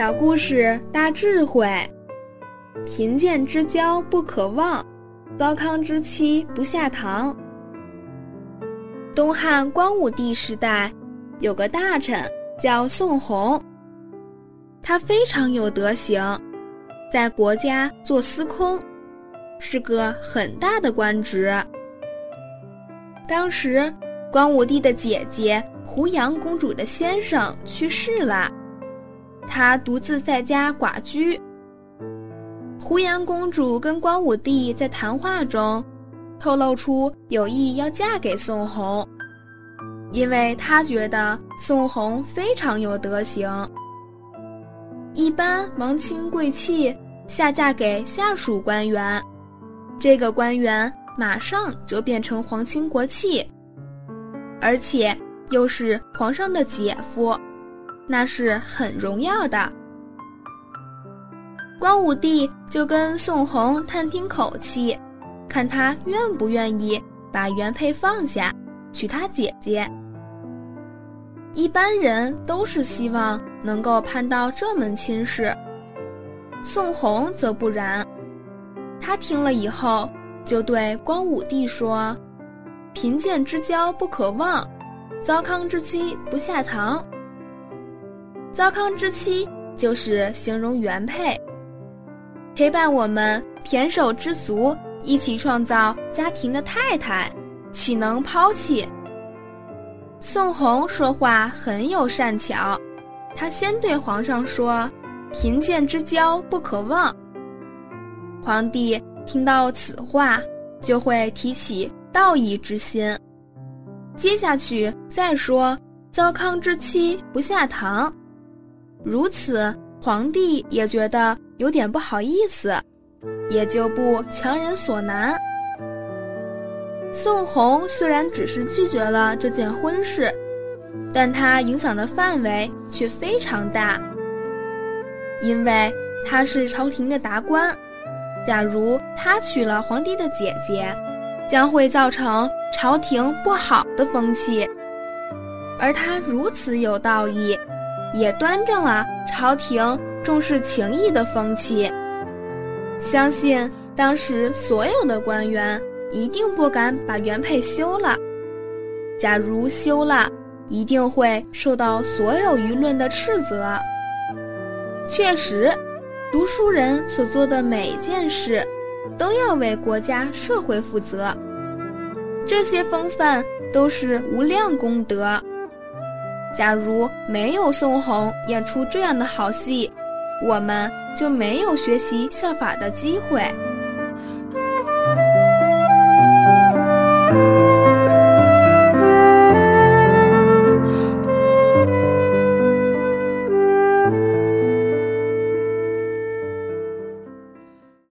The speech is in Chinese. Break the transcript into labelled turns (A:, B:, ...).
A: 小故事大智慧，贫贱之交不可忘，糟糠之妻不下堂。东汉光武帝时代，有个大臣叫宋弘，他非常有德行，在国家做司空，是个很大的官职。当时，光武帝的姐姐胡杨公主的先生去世了。她独自在家寡居。胡杨公主跟光武帝在谈话中，透露出有意要嫁给宋弘，因为她觉得宋弘非常有德行。一般王亲贵戚下嫁给下属官员，这个官员马上就变成皇亲国戚，而且又是皇上的姐夫。那是很荣耀的。光武帝就跟宋弘探听口气，看他愿不愿意把原配放下，娶他姐姐。一般人都是希望能够攀到这门亲事，宋弘则不然。他听了以后，就对光武帝说：“贫贱之交不可忘，糟糠之妻不下堂。”糟糠之妻就是形容原配，陪伴我们胼手之足，一起创造家庭的太太，岂能抛弃？宋弘说话很有善巧，他先对皇上说：“贫贱之交不可忘。”皇帝听到此话，就会提起道义之心。接下去再说：“糟糠之妻不下堂。”如此，皇帝也觉得有点不好意思，也就不强人所难。宋弘虽然只是拒绝了这件婚事，但他影响的范围却非常大，因为他是朝廷的达官。假如他娶了皇帝的姐姐，将会造成朝廷不好的风气，而他如此有道义。也端正了朝廷重视情义的风气。相信当时所有的官员一定不敢把原配休了。假如休了，一定会受到所有舆论的斥责。确实，读书人所做的每件事，都要为国家社会负责。这些风范都是无量功德。假如没有宋红演出这样的好戏，我们就没有学习效法的机会。